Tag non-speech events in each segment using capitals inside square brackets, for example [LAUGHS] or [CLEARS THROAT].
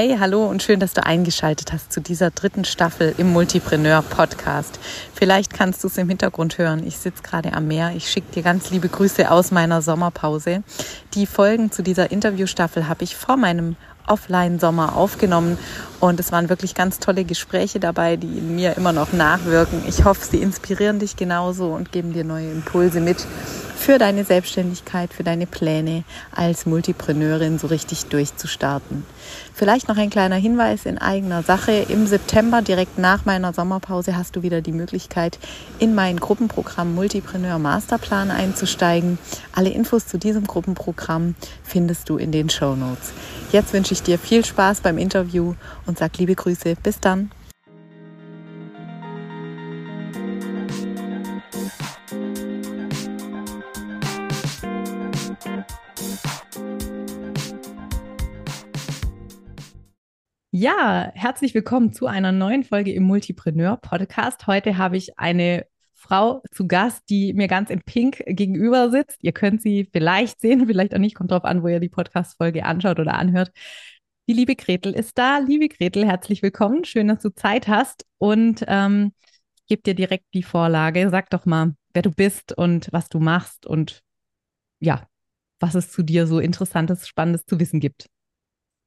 Hey, hallo und schön, dass du eingeschaltet hast zu dieser dritten Staffel im Multipreneur Podcast. Vielleicht kannst du es im Hintergrund hören. Ich sitze gerade am Meer. Ich schicke dir ganz liebe Grüße aus meiner Sommerpause. Die Folgen zu dieser Interviewstaffel habe ich vor meinem Offline-Sommer aufgenommen und es waren wirklich ganz tolle Gespräche dabei, die in mir immer noch nachwirken. Ich hoffe, sie inspirieren dich genauso und geben dir neue Impulse mit für deine Selbstständigkeit, für deine Pläne als Multipreneurin so richtig durchzustarten. Vielleicht noch ein kleiner Hinweis in eigener Sache. Im September, direkt nach meiner Sommerpause, hast du wieder die Möglichkeit, in mein Gruppenprogramm Multipreneur Masterplan einzusteigen. Alle Infos zu diesem Gruppenprogramm findest du in den Show Notes. Jetzt wünsche ich dir viel Spaß beim Interview und sag liebe Grüße. Bis dann. Ja, herzlich willkommen zu einer neuen Folge im Multipreneur Podcast. Heute habe ich eine Frau zu Gast, die mir ganz in Pink gegenüber sitzt. Ihr könnt sie vielleicht sehen, vielleicht auch nicht, kommt drauf an, wo ihr die Podcast-Folge anschaut oder anhört. Die liebe Gretel ist da. Liebe Gretel, herzlich willkommen. Schön, dass du Zeit hast und ähm, gebe dir direkt die Vorlage. Sag doch mal, wer du bist und was du machst und ja, was es zu dir so Interessantes, Spannendes zu wissen gibt.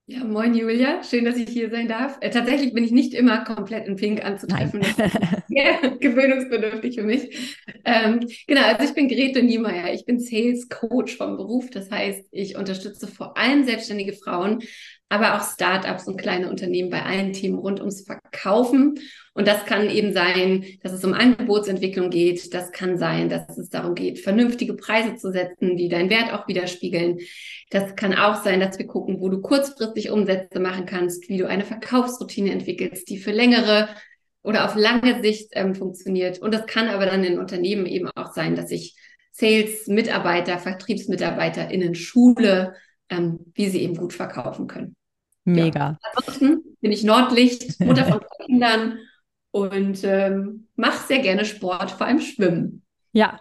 Ja, moin Julia, schön, dass ich hier sein darf. Äh, tatsächlich bin ich nicht immer komplett in Pink anzutreffen. Das ist [LAUGHS] gewöhnungsbedürftig für mich. Ähm, genau, also ich bin Grete Niemeyer. Ich bin Sales Coach vom Beruf. Das heißt, ich unterstütze vor allem selbstständige Frauen aber auch Startups und kleine Unternehmen bei allen Themen rund ums Verkaufen. Und das kann eben sein, dass es um Angebotsentwicklung geht. Das kann sein, dass es darum geht, vernünftige Preise zu setzen, die deinen Wert auch widerspiegeln. Das kann auch sein, dass wir gucken, wo du kurzfristig Umsätze machen kannst, wie du eine Verkaufsroutine entwickelst, die für längere oder auf lange Sicht ähm, funktioniert. Und das kann aber dann in Unternehmen eben auch sein, dass ich Sales-Mitarbeiter, VertriebsmitarbeiterInnen schule, ähm, wie sie eben gut verkaufen können. Mega. Ja. Ansonsten bin ich Nordlicht, Mutter von zwei [LAUGHS] Kindern und ähm, mache sehr gerne Sport, vor allem Schwimmen. Ja,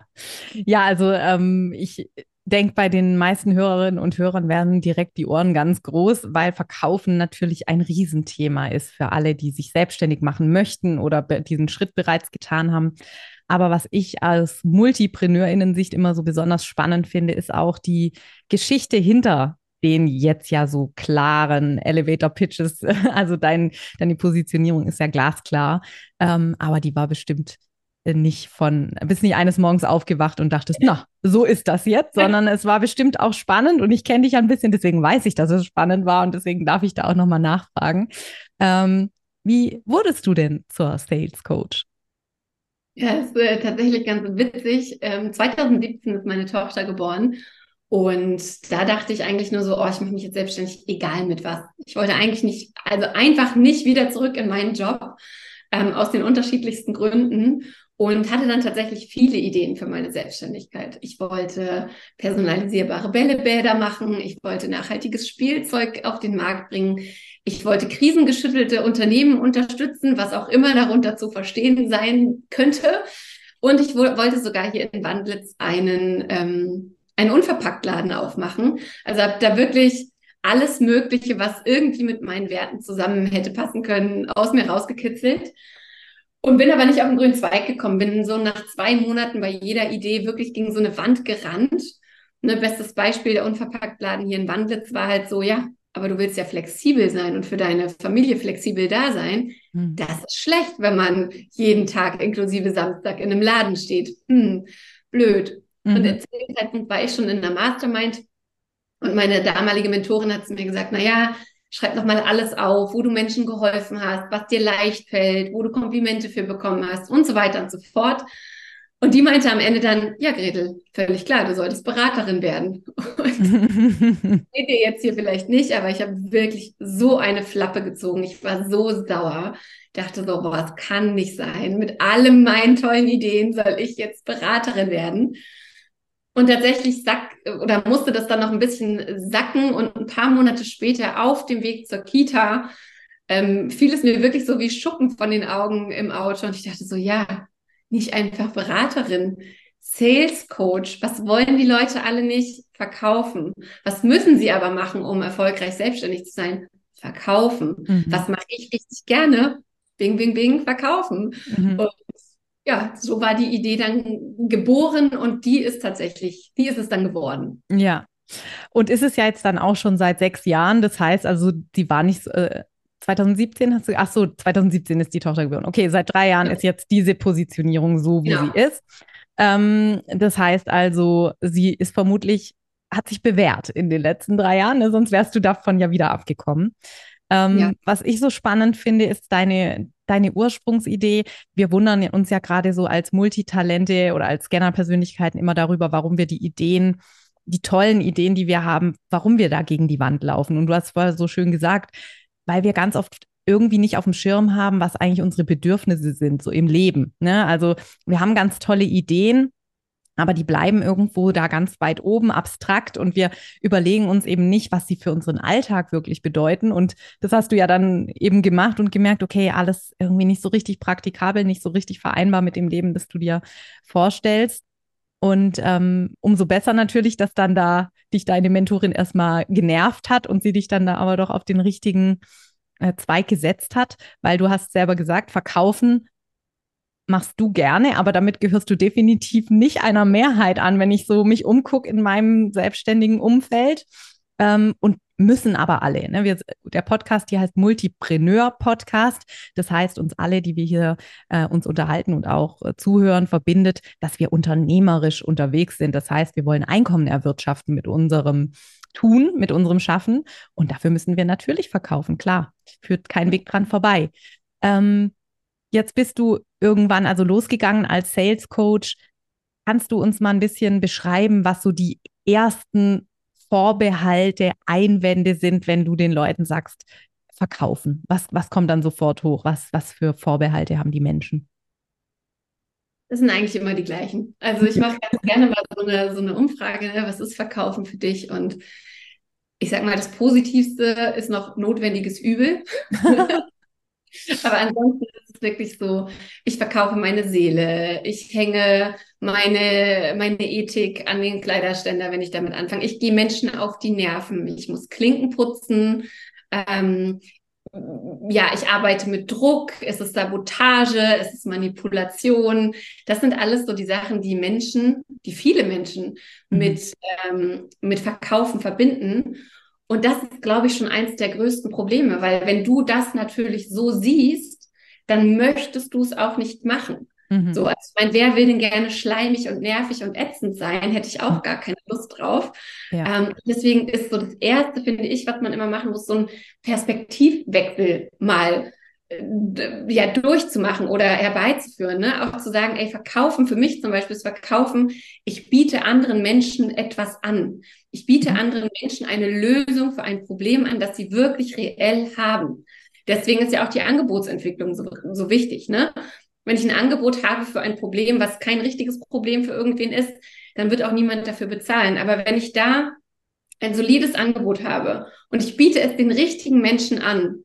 ja, also ähm, ich denke, bei den meisten Hörerinnen und Hörern werden direkt die Ohren ganz groß, weil Verkaufen natürlich ein Riesenthema ist für alle, die sich selbstständig machen möchten oder diesen Schritt bereits getan haben. Aber was ich als Multipreneurinnen-Sicht immer so besonders spannend finde, ist auch die Geschichte hinter den jetzt ja so klaren Elevator Pitches. [LAUGHS] Also dein, deine Positionierung ist ja glasklar, ähm, aber die war bestimmt nicht von, bist nicht eines Morgens aufgewacht und dachtest, na, so ist das jetzt, sondern es war bestimmt auch spannend und ich kenne dich ein bisschen, deswegen weiß ich, dass es spannend war und deswegen darf ich da auch nochmal nachfragen. Ähm, wie wurdest du denn zur Sales Coach? Ja, ist äh, tatsächlich ganz witzig. Ähm, 2017 ist meine Tochter geboren und da dachte ich eigentlich nur so, oh, ich mache mich jetzt selbstständig, egal mit was. Ich wollte eigentlich nicht, also einfach nicht wieder zurück in meinen Job, ähm, aus den unterschiedlichsten Gründen und hatte dann tatsächlich viele Ideen für meine Selbstständigkeit. Ich wollte personalisierbare Bällebäder machen, ich wollte nachhaltiges Spielzeug auf den Markt bringen, ich wollte krisengeschüttelte Unternehmen unterstützen, was auch immer darunter zu verstehen sein könnte. Und ich wollte sogar hier in Wandlitz einen ähm, einen Unverpacktladen aufmachen. Also habe da wirklich alles Mögliche, was irgendwie mit meinen Werten zusammen hätte passen können, aus mir rausgekitzelt. Und bin aber nicht auf den grünen Zweig gekommen, bin so nach zwei Monaten bei jeder Idee wirklich gegen so eine Wand gerannt. Ne, bestes Beispiel, der Unverpacktladen hier in Wandlitz war halt so, ja, aber du willst ja flexibel sein und für deine Familie flexibel da sein. Hm. Das ist schlecht, wenn man jeden Tag inklusive Samstag in einem Laden steht. Hm, blöd. Mhm. Und zu dem Zeitpunkt war ich schon in der Mastermind und meine damalige Mentorin hat zu mir gesagt, na ja, schreib doch mal alles auf, wo du Menschen geholfen hast, was dir leicht fällt, wo du Komplimente für bekommen hast und so weiter und so fort. Und die meinte am Ende dann, ja, Gretel, völlig klar, du solltest Beraterin werden. [LAUGHS] Und [LAUGHS] seht ihr jetzt hier vielleicht nicht, aber ich habe wirklich so eine Flappe gezogen. Ich war so sauer. Dachte so, boah, es kann nicht sein. Mit allen meinen tollen Ideen soll ich jetzt Beraterin werden. Und tatsächlich sack oder musste das dann noch ein bisschen sacken und ein paar Monate später auf dem Weg zur Kita ähm, fiel es mir wirklich so wie Schuppen von den Augen im Auto und ich dachte so, ja, nicht einfach Beraterin, Sales Coach. Was wollen die Leute alle nicht verkaufen? Was müssen sie aber machen, um erfolgreich selbstständig zu sein? verkaufen. Mhm. Was mache ich richtig gerne? Bing, bing, bing, verkaufen. Mhm. Und ja, so war die Idee dann geboren und die ist tatsächlich, die ist es dann geworden. Ja. Und ist es ja jetzt dann auch schon seit sechs Jahren. Das heißt also, die war nicht, äh, 2017 hast du, ach so, 2017 ist die Tochter geboren. Okay, seit drei Jahren ja. ist jetzt diese Positionierung so, wie ja. sie ist. Ähm, das heißt also, sie ist vermutlich, hat sich bewährt in den letzten drei Jahren, ne? sonst wärst du davon ja wieder abgekommen. Ähm, ja. Was ich so spannend finde, ist deine, deine Ursprungsidee. Wir wundern uns ja gerade so als Multitalente oder als Scanner-Persönlichkeiten immer darüber, warum wir die Ideen die tollen Ideen, die wir haben, warum wir da gegen die Wand laufen. Und du hast vorher so schön gesagt, weil wir ganz oft irgendwie nicht auf dem Schirm haben, was eigentlich unsere Bedürfnisse sind, so im Leben. Ne? Also wir haben ganz tolle Ideen, aber die bleiben irgendwo da ganz weit oben, abstrakt und wir überlegen uns eben nicht, was sie für unseren Alltag wirklich bedeuten. Und das hast du ja dann eben gemacht und gemerkt, okay, alles irgendwie nicht so richtig praktikabel, nicht so richtig vereinbar mit dem Leben, das du dir vorstellst. Und ähm, umso besser natürlich, dass dann da dich deine Mentorin erstmal genervt hat und sie dich dann da aber doch auf den richtigen äh, Zweig gesetzt hat, weil du hast selber gesagt, verkaufen machst du gerne, aber damit gehörst du definitiv nicht einer Mehrheit an, wenn ich so mich umgucke in meinem selbstständigen Umfeld. Ähm, und müssen aber alle. Ne? Wir, der Podcast hier heißt Multipreneur-Podcast. Das heißt, uns alle, die wir hier äh, uns unterhalten und auch äh, zuhören, verbindet, dass wir unternehmerisch unterwegs sind. Das heißt, wir wollen Einkommen erwirtschaften mit unserem Tun, mit unserem Schaffen. Und dafür müssen wir natürlich verkaufen. Klar, führt kein Weg dran vorbei. Ähm, jetzt bist du irgendwann also losgegangen als Sales Coach. Kannst du uns mal ein bisschen beschreiben, was so die ersten Vorbehalte, Einwände sind, wenn du den Leuten sagst, verkaufen? Was, was kommt dann sofort hoch? Was, was für Vorbehalte haben die Menschen? Das sind eigentlich immer die gleichen. Also ich mache ganz gerne mal so eine, so eine Umfrage, ne? was ist Verkaufen für dich? Und ich sage mal, das Positivste ist noch notwendiges Übel. [LAUGHS] [LAUGHS] [LAUGHS] Aber ansonsten ist es wirklich so, ich verkaufe meine Seele, ich hänge meine, meine Ethik an den Kleiderständer, wenn ich damit anfange. Ich gehe Menschen auf die Nerven, ich muss Klinken putzen. Ähm, ja, ich arbeite mit Druck, es ist Sabotage, es ist Manipulation. Das sind alles so die Sachen, die Menschen, die viele Menschen mhm. mit, ähm, mit Verkaufen verbinden. Und das ist, glaube ich, schon eins der größten Probleme, weil wenn du das natürlich so siehst, dann möchtest du es auch nicht machen. Mhm. So, also ich meine, wer will denn gerne schleimig und nervig und ätzend sein? Hätte ich auch gar keine Lust drauf. Ja. Ähm, deswegen ist so das Erste, finde ich, was man immer machen muss, so ein Perspektivwechsel mal äh, ja durchzumachen oder herbeizuführen, ne? Auch zu sagen, ey, verkaufen für mich zum Beispiel ist verkaufen, ich biete anderen Menschen etwas an. Ich biete mhm. anderen Menschen eine Lösung für ein Problem an, das sie wirklich reell haben. Deswegen ist ja auch die Angebotsentwicklung so, so wichtig, ne? Wenn ich ein Angebot habe für ein Problem, was kein richtiges Problem für irgendwen ist, dann wird auch niemand dafür bezahlen. Aber wenn ich da ein solides Angebot habe und ich biete es den richtigen Menschen an,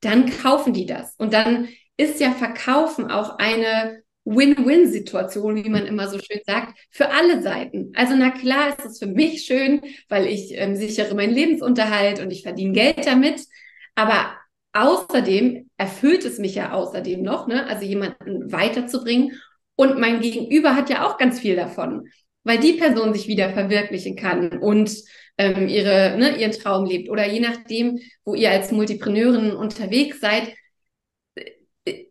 dann kaufen die das. Und dann ist ja Verkaufen auch eine Win-Win-Situation, wie man immer so schön sagt, für alle Seiten. Also na klar ist es für mich schön, weil ich ähm, sichere meinen Lebensunterhalt und ich verdiene Geld damit. Aber außerdem erfüllt es mich ja außerdem noch, ne? also jemanden weiterzubringen. Und mein Gegenüber hat ja auch ganz viel davon, weil die Person sich wieder verwirklichen kann und ähm, ihre, ne, ihren Traum lebt. Oder je nachdem, wo ihr als Multipreneurin unterwegs seid,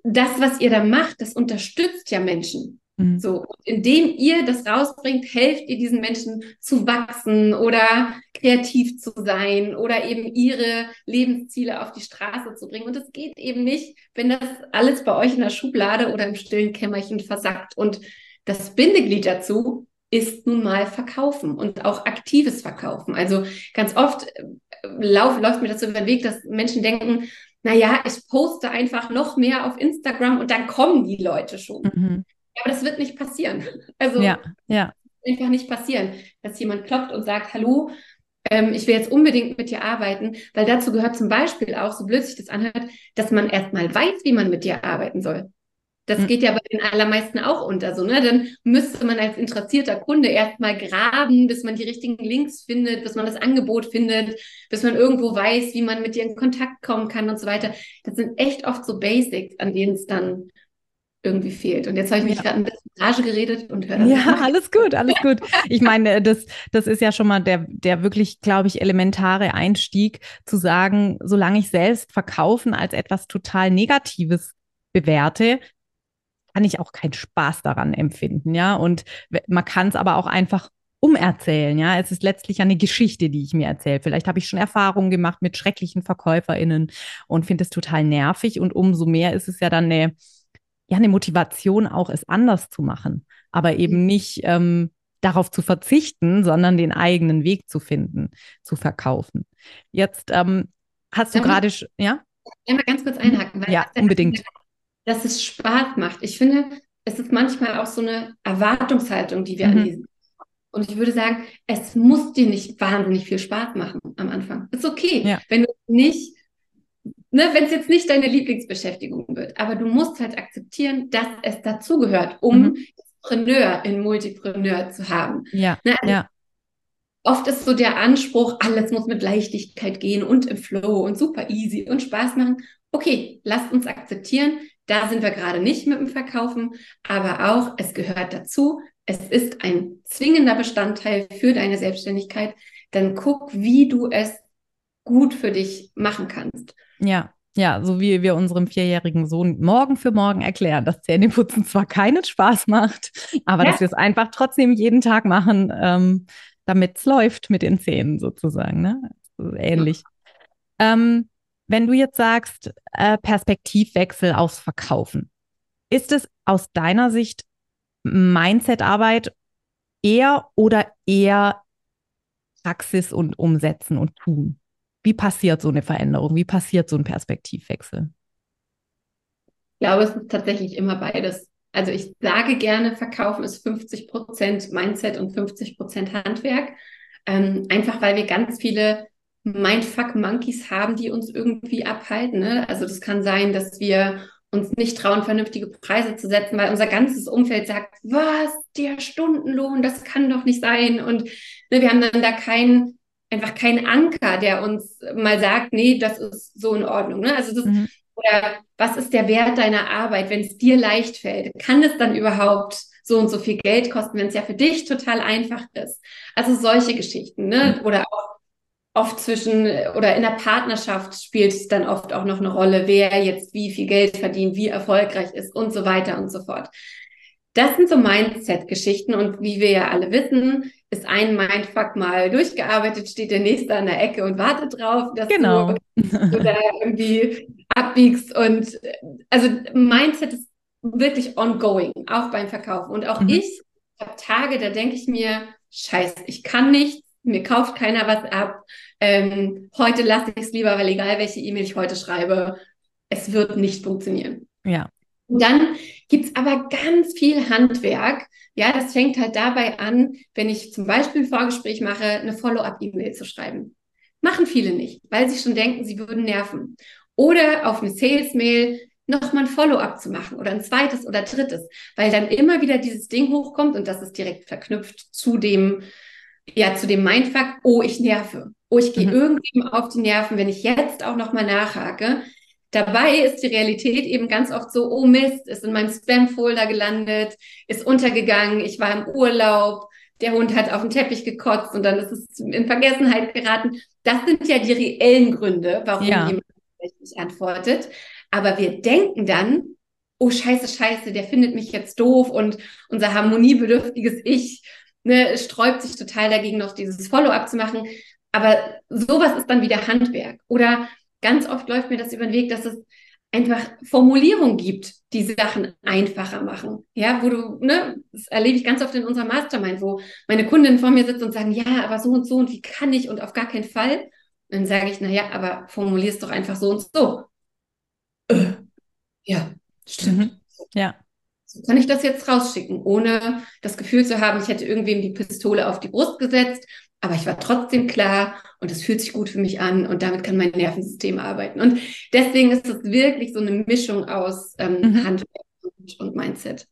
das, was ihr da macht, das unterstützt ja Menschen. Mhm. So, indem ihr das rausbringt, helft ihr diesen Menschen zu wachsen oder kreativ zu sein oder eben ihre Lebensziele auf die Straße zu bringen. Und es geht eben nicht, wenn das alles bei euch in der Schublade oder im stillen Kämmerchen versackt. Und das Bindeglied dazu ist nun mal Verkaufen und auch aktives Verkaufen. Also ganz oft äh, lauf, läuft mir das über den Weg, dass Menschen denken, naja, ich poste einfach noch mehr auf Instagram und dann kommen die Leute schon. Mhm. Aber das wird nicht passieren. [LAUGHS] Also ja, ja. einfach nicht passieren, dass jemand klopft und sagt, hallo, ähm, ich will jetzt unbedingt mit dir arbeiten, weil dazu gehört zum Beispiel auch, so blöd sich das anhört, dass man erstmal weiß, wie man mit dir arbeiten soll. Das mhm. geht ja bei den allermeisten auch unter. So, ne? Dann müsste man als interessierter Kunde erstmal graben, bis man die richtigen Links findet, bis man das Angebot findet, bis man irgendwo weiß, wie man mit dir in Kontakt kommen kann und so weiter. Das sind echt oft so Basics, an denen es dann irgendwie fehlt. Und jetzt habe ich mich ja. gerade ein bisschen Rage geredet und höre Ja, [LAUGHS] alles gut, alles gut. Ich meine, das, das ist ja schon mal der, der wirklich, glaube ich, elementare Einstieg, zu sagen, solange ich selbst verkaufen als etwas total Negatives bewerte, kann ich auch keinen Spaß daran empfinden, ja. Und man kann es aber auch einfach umerzählen, ja. Es ist letztlich eine Geschichte, die ich mir erzähle. Vielleicht habe ich schon Erfahrungen gemacht mit schrecklichen VerkäuferInnen und finde es total nervig. Und umso mehr ist es ja dann eine, ja, eine Motivation, auch es anders zu machen. Aber eben mhm. nicht ähm, darauf zu verzichten, sondern den eigenen Weg zu finden, zu verkaufen. Jetzt ähm, hast du gerade, ja? Einmal ganz kurz einhaken. ja, unbedingt dass es Spaß macht. Ich finde, es ist manchmal auch so eine Erwartungshaltung, die wir mhm. an diesen. Und ich würde sagen, es muss dir nicht wahnsinnig viel Spaß machen am Anfang. Ist okay, ja. wenn du nicht, ne, wenn es jetzt nicht deine Lieblingsbeschäftigung wird, aber du musst halt akzeptieren, dass es dazugehört, um mhm. Entrepreneur in Multipreneur zu haben. Ja, ne, also ja. Oft ist so der Anspruch, alles muss mit Leichtigkeit gehen und im Flow und super easy und Spaß machen. Okay, lasst uns akzeptieren, da sind wir gerade nicht mit dem Verkaufen, aber auch, es gehört dazu. Es ist ein zwingender Bestandteil für deine Selbstständigkeit. Dann guck, wie du es gut für dich machen kannst. Ja, ja, so wie wir unserem vierjährigen Sohn morgen für morgen erklären, dass Zähneputzen zwar keinen Spaß macht, aber ja. dass wir es einfach trotzdem jeden Tag machen, ähm, damit es läuft mit den Zähnen sozusagen. Ne? ähnlich. Ja. Ähm, wenn du jetzt sagst, äh, Perspektivwechsel aufs Verkaufen, ist es aus deiner Sicht Mindset-Arbeit eher oder eher Praxis und Umsetzen und Tun? Wie passiert so eine Veränderung? Wie passiert so ein Perspektivwechsel? Ich glaube, es ist tatsächlich immer beides. Also ich sage gerne, Verkaufen ist 50 Prozent Mindset und 50 Prozent Handwerk. Ähm, einfach weil wir ganz viele Mindfuck-Monkeys haben, die uns irgendwie abhalten. Ne? Also das kann sein, dass wir uns nicht trauen, vernünftige Preise zu setzen, weil unser ganzes Umfeld sagt, was, der Stundenlohn, das kann doch nicht sein. Und ne, wir haben dann da keinen, einfach keinen Anker, der uns mal sagt, nee, das ist so in Ordnung. Ne? Also das, mhm. oder was ist der Wert deiner Arbeit, wenn es dir leicht fällt? Kann es dann überhaupt so und so viel Geld kosten, wenn es ja für dich total einfach ist? Also solche Geschichten, ne? Mhm. Oder auch oft zwischen oder in der Partnerschaft spielt es dann oft auch noch eine Rolle, wer jetzt wie viel Geld verdient, wie erfolgreich ist und so weiter und so fort. Das sind so Mindset-Geschichten und wie wir ja alle wissen, ist ein Mindfuck mal durchgearbeitet, steht der nächste an der Ecke und wartet drauf, dass genau. du, du da irgendwie abbiegst und also Mindset ist wirklich ongoing, auch beim Verkaufen und auch mhm. ich habe Tage, da denke ich mir, scheiße, ich kann nichts, mir kauft keiner was ab. Ähm, heute lasse ich es lieber, weil egal welche E-Mail ich heute schreibe, es wird nicht funktionieren. Ja. Und dann gibt's aber ganz viel Handwerk. Ja, das fängt halt dabei an, wenn ich zum Beispiel ein Vorgespräch mache, eine Follow-up-E-Mail zu schreiben. Machen viele nicht, weil sie schon denken, sie würden nerven. Oder auf eine Sales-Mail nochmal ein Follow-up zu machen oder ein zweites oder drittes, weil dann immer wieder dieses Ding hochkommt und das ist direkt verknüpft zu dem, ja, zu dem Mindfuck, oh, ich nerve. Oh, ich gehe mhm. irgendwem auf die Nerven, wenn ich jetzt auch nochmal nachhake. Dabei ist die Realität eben ganz oft so, oh Mist, ist in meinem Spam-Folder gelandet, ist untergegangen, ich war im Urlaub, der Hund hat auf den Teppich gekotzt und dann ist es in Vergessenheit geraten. Das sind ja die reellen Gründe, warum ja. jemand nicht antwortet. Aber wir denken dann, oh scheiße, scheiße, der findet mich jetzt doof und unser harmoniebedürftiges Ich ne, sträubt sich total dagegen, noch dieses Follow-up zu machen. Aber sowas ist dann wieder Handwerk. Oder ganz oft läuft mir das über den Weg, dass es einfach Formulierungen gibt, die Sachen einfacher machen. Ja, wo du, ne, das erlebe ich ganz oft in unserer Mastermind, wo meine Kunden vor mir sitzen und sagen, ja, aber so und so und wie kann ich und auf gar keinen Fall. Und dann sage ich, na ja, aber formulierst doch einfach so und so. Äh, ja, stimmt. Mhm. Ja kann ich das jetzt rausschicken, ohne das Gefühl zu haben, ich hätte irgendwem die Pistole auf die Brust gesetzt, aber ich war trotzdem klar und es fühlt sich gut für mich an und damit kann mein Nervensystem arbeiten. Und deswegen ist es wirklich so eine Mischung aus ähm, mhm. Handwerk und Mindset.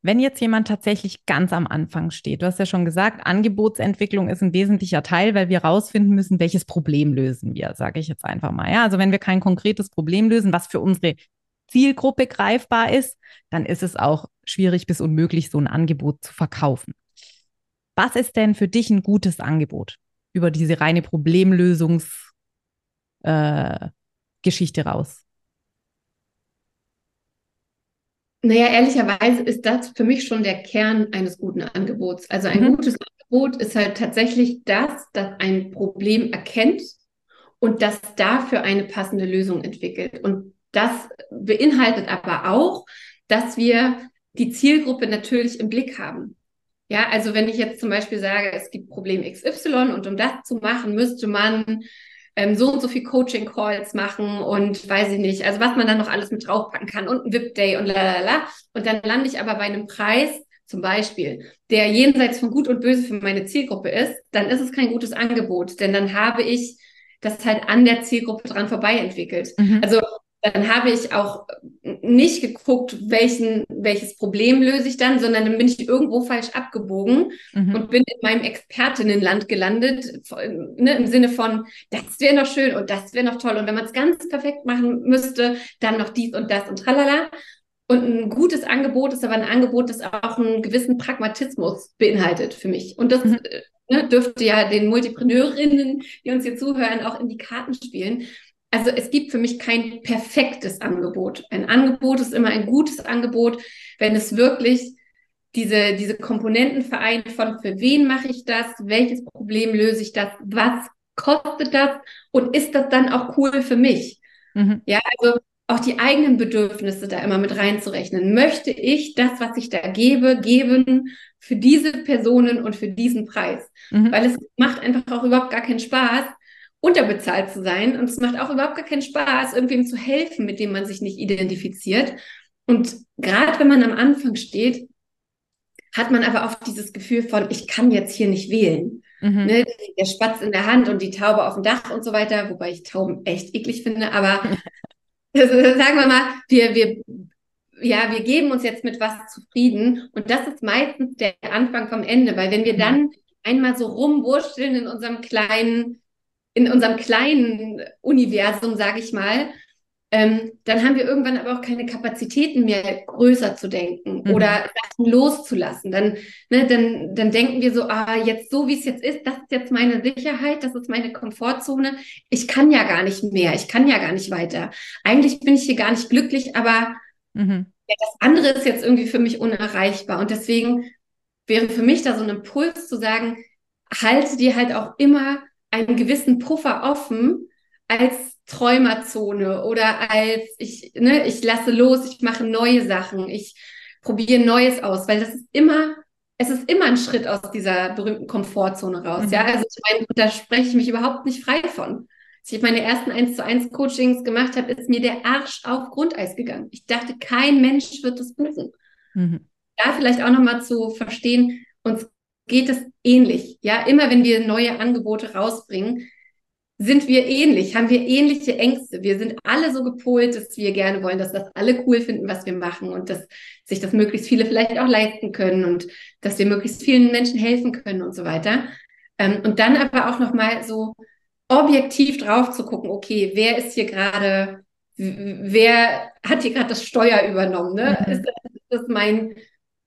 Wenn jetzt jemand tatsächlich ganz am Anfang steht, du hast ja schon gesagt, Angebotsentwicklung ist ein wesentlicher Teil, weil wir herausfinden müssen, welches Problem lösen wir, sage ich jetzt einfach mal. Ja, also wenn wir kein konkretes Problem lösen, was für unsere Zielgruppe greifbar ist, dann ist es auch schwierig bis unmöglich, so ein Angebot zu verkaufen. Was ist denn für dich ein gutes Angebot über diese reine Problemlösungsgeschichte äh, raus? Naja, ehrlicherweise ist das für mich schon der Kern eines guten Angebots. Also ein mhm. gutes Angebot ist halt tatsächlich das, das ein Problem erkennt und das dafür eine passende Lösung entwickelt. Und das beinhaltet aber auch, dass wir die Zielgruppe natürlich im Blick haben. Ja, also wenn ich jetzt zum Beispiel sage, es gibt Problem XY und um das zu machen, müsste man ähm, so und so viel Coaching-Calls machen und weiß ich nicht, also was man dann noch alles mit draufpacken kann und ein VIP-Day und lalala. Und dann lande ich aber bei einem Preis, zum Beispiel, der jenseits von Gut und Böse für meine Zielgruppe ist, dann ist es kein gutes Angebot, denn dann habe ich das halt an der Zielgruppe dran vorbei entwickelt. Mhm. Also dann habe ich auch nicht geguckt, welchen, welches Problem löse ich dann, sondern dann bin ich irgendwo falsch abgebogen mhm. und bin in meinem Expertinnenland gelandet, ne, im Sinne von, das wäre noch schön und das wäre noch toll. Und wenn man es ganz perfekt machen müsste, dann noch dies und das und tralala. Und ein gutes Angebot ist aber ein Angebot, das auch einen gewissen Pragmatismus beinhaltet für mich. Und das mhm. ne, dürfte ja den Multipreneurinnen, die uns hier zuhören, auch in die Karten spielen also es gibt für mich kein perfektes Angebot. Ein Angebot ist immer ein gutes Angebot, wenn es wirklich diese, diese Komponenten vereint von für wen mache ich das, welches Problem löse ich das, was kostet das und ist das dann auch cool für mich? Mhm. Ja, also auch die eigenen Bedürfnisse da immer mit reinzurechnen. Möchte ich das, was ich da gebe, geben für diese Personen und für diesen Preis? Mhm. Weil es macht einfach auch überhaupt gar keinen Spaß, unterbezahlt zu sein. Und es macht auch überhaupt gar keinen Spaß, irgendwem zu helfen, mit dem man sich nicht identifiziert. Und gerade wenn man am Anfang steht, hat man aber auch dieses Gefühl von, ich kann jetzt hier nicht wählen. Mhm. Ne? Der Spatz in der Hand und die Taube auf dem Dach und so weiter, wobei ich Tauben echt eklig finde, aber [LAUGHS] also, sagen wir mal, wir, wir, ja, wir geben uns jetzt mit was zufrieden und das ist meistens der Anfang vom Ende, weil wenn wir dann einmal so rumwurschteln in unserem kleinen in unserem kleinen Universum, sage ich mal, ähm, dann haben wir irgendwann aber auch keine Kapazitäten mehr, größer zu denken mhm. oder Sachen loszulassen. Dann, ne, dann, dann denken wir so, ah, jetzt so wie es jetzt ist, das ist jetzt meine Sicherheit, das ist meine Komfortzone. Ich kann ja gar nicht mehr, ich kann ja gar nicht weiter. Eigentlich bin ich hier gar nicht glücklich, aber mhm. ja, das andere ist jetzt irgendwie für mich unerreichbar. Und deswegen wäre für mich da so ein Impuls zu sagen, halte dir halt auch immer einen gewissen Puffer offen als Träumerzone oder als ich, ne, ich lasse los, ich mache neue Sachen, ich probiere Neues aus, weil das ist immer, es ist immer ein Schritt aus dieser berühmten Komfortzone raus. Mhm. Ja, also ich meine, da spreche ich mich überhaupt nicht frei von. Als ich meine ersten 1 zu 1 Coachings gemacht habe, ist mir der Arsch auf Grundeis gegangen. Ich dachte, kein Mensch wird das buchen. Mhm. Da vielleicht auch nochmal zu verstehen, uns geht es ähnlich. Ja, immer wenn wir neue Angebote rausbringen, sind wir ähnlich, haben wir ähnliche Ängste. Wir sind alle so gepolt, dass wir gerne wollen, dass das alle cool finden, was wir machen und dass sich das möglichst viele vielleicht auch leisten können und dass wir möglichst vielen Menschen helfen können und so weiter. Ähm, und dann aber auch nochmal so objektiv drauf zu gucken, okay, wer ist hier gerade, wer hat hier gerade das Steuer übernommen? Ne? Mhm. Ist, das, ist das mein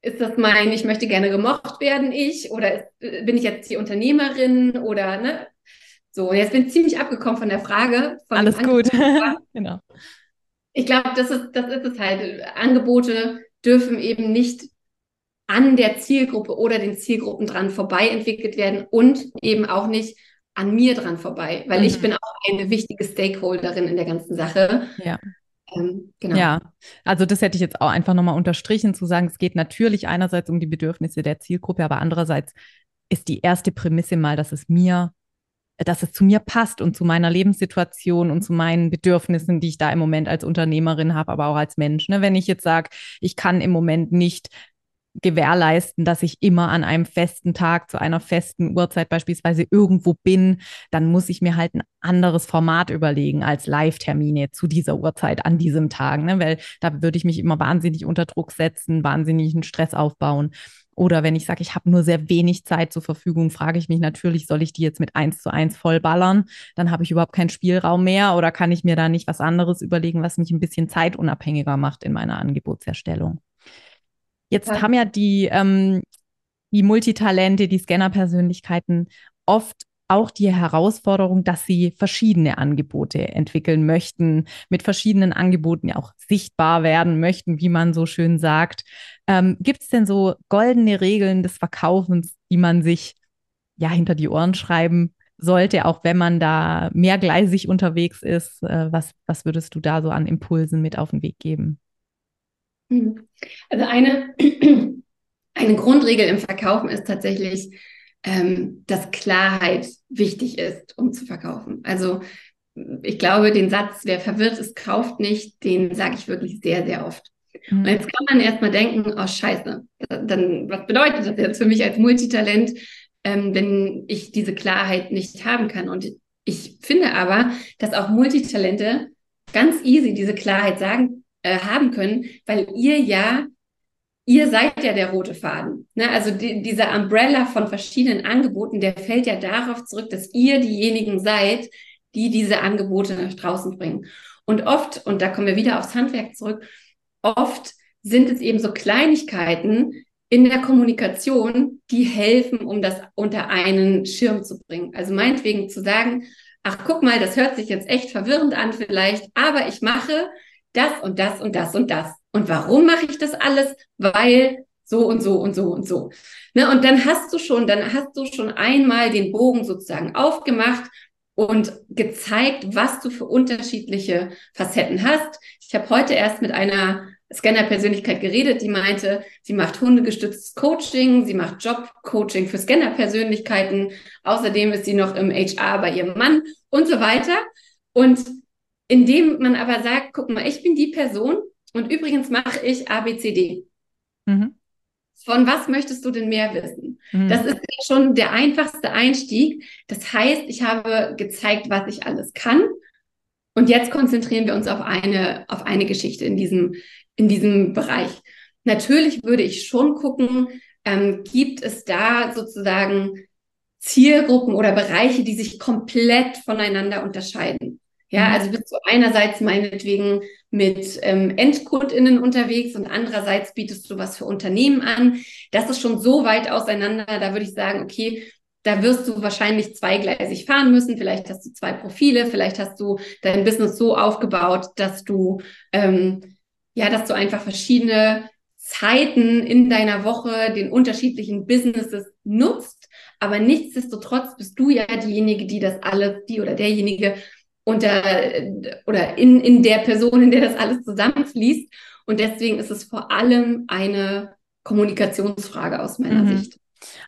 ist das mein, ich möchte gerne gemocht werden, ich? Oder ist, bin ich jetzt die Unternehmerin? Oder, ne? So, jetzt bin ich ziemlich abgekommen von der Frage. Von Alles gut. [LAUGHS] genau. Ich glaube, das ist, das ist es halt. Angebote dürfen eben nicht an der Zielgruppe oder den Zielgruppen dran vorbei entwickelt werden und eben auch nicht an mir dran vorbei, weil mhm. ich bin auch eine wichtige Stakeholderin in der ganzen Sache. Ja. Ähm, genau. Ja, also das hätte ich jetzt auch einfach nochmal unterstrichen, zu sagen, es geht natürlich einerseits um die Bedürfnisse der Zielgruppe, aber andererseits ist die erste Prämisse mal, dass es mir, dass es zu mir passt und zu meiner Lebenssituation und zu meinen Bedürfnissen, die ich da im Moment als Unternehmerin habe, aber auch als Mensch. Ne? Wenn ich jetzt sage, ich kann im Moment nicht gewährleisten, dass ich immer an einem festen Tag zu einer festen Uhrzeit beispielsweise irgendwo bin, dann muss ich mir halt ein anderes Format überlegen als Live-Termine zu dieser Uhrzeit an diesem Tag, ne? weil da würde ich mich immer wahnsinnig unter Druck setzen, wahnsinnigen Stress aufbauen. Oder wenn ich sage, ich habe nur sehr wenig Zeit zur Verfügung, frage ich mich natürlich, soll ich die jetzt mit eins zu eins vollballern? Dann habe ich überhaupt keinen Spielraum mehr oder kann ich mir da nicht was anderes überlegen, was mich ein bisschen zeitunabhängiger macht in meiner Angebotserstellung? Jetzt ja. haben ja die, ähm, die Multitalente, die Scanner-Persönlichkeiten oft auch die Herausforderung, dass sie verschiedene Angebote entwickeln möchten, mit verschiedenen Angeboten ja auch sichtbar werden möchten, wie man so schön sagt. Ähm, Gibt es denn so goldene Regeln des Verkaufens, die man sich ja hinter die Ohren schreiben sollte, auch wenn man da mehrgleisig unterwegs ist? Äh, was, was würdest du da so an Impulsen mit auf den Weg geben? Mhm. Also eine, [CLEARS THROAT] eine Grundregel im Verkaufen ist tatsächlich, ähm, dass Klarheit wichtig ist, um zu verkaufen. Also ich glaube, den Satz, wer verwirrt ist, kauft nicht, den sage ich wirklich sehr, sehr oft. Mhm. Und jetzt kann man erstmal denken, oh scheiße, dann was bedeutet das jetzt für mich als Multitalent, ähm, wenn ich diese Klarheit nicht haben kann? Und ich finde aber, dass auch Multitalente ganz easy diese Klarheit sagen äh, haben können, weil ihr ja, ihr seid ja der rote Faden. Ne? Also die, dieser Umbrella von verschiedenen Angeboten, der fällt ja darauf zurück, dass ihr diejenigen seid, die diese Angebote nach draußen bringen. Und oft, und da kommen wir wieder aufs Handwerk zurück, oft sind es eben so Kleinigkeiten in der Kommunikation, die helfen, um das unter einen Schirm zu bringen. Also meinetwegen zu sagen, ach guck mal, das hört sich jetzt echt verwirrend an vielleicht, aber ich mache das und das und das und das. Und warum mache ich das alles? Weil so und so und so und so. Ne? Und dann hast du schon, dann hast du schon einmal den Bogen sozusagen aufgemacht und gezeigt, was du für unterschiedliche Facetten hast. Ich habe heute erst mit einer Scanner-Persönlichkeit geredet, die meinte, sie macht hundegestütztes Coaching, sie macht Job-Coaching für Scanner-Persönlichkeiten, außerdem ist sie noch im HR bei ihrem Mann und so weiter. Und indem man aber sagt, guck mal, ich bin die Person und übrigens mache ich ABCD. Mhm. Von was möchtest du denn mehr wissen? Mhm. Das ist schon der einfachste Einstieg. Das heißt, ich habe gezeigt, was ich alles kann. Und jetzt konzentrieren wir uns auf eine, auf eine Geschichte in diesem, in diesem Bereich. Natürlich würde ich schon gucken, ähm, gibt es da sozusagen Zielgruppen oder Bereiche, die sich komplett voneinander unterscheiden. Ja, mhm. also bist du einerseits meinetwegen mit ähm, EndkundInnen unterwegs und andererseits bietest du was für Unternehmen an. Das ist schon so weit auseinander, da würde ich sagen, okay, da wirst du wahrscheinlich zweigleisig fahren müssen. Vielleicht hast du zwei Profile, vielleicht hast du dein Business so aufgebaut, dass du ähm, ja, dass du einfach verschiedene Zeiten in deiner Woche den unterschiedlichen Businesses nutzt. Aber nichtsdestotrotz bist du ja diejenige, die das alles, die oder derjenige unter oder in, in der Person, in der das alles zusammenfließt. Und deswegen ist es vor allem eine Kommunikationsfrage aus meiner mhm. Sicht.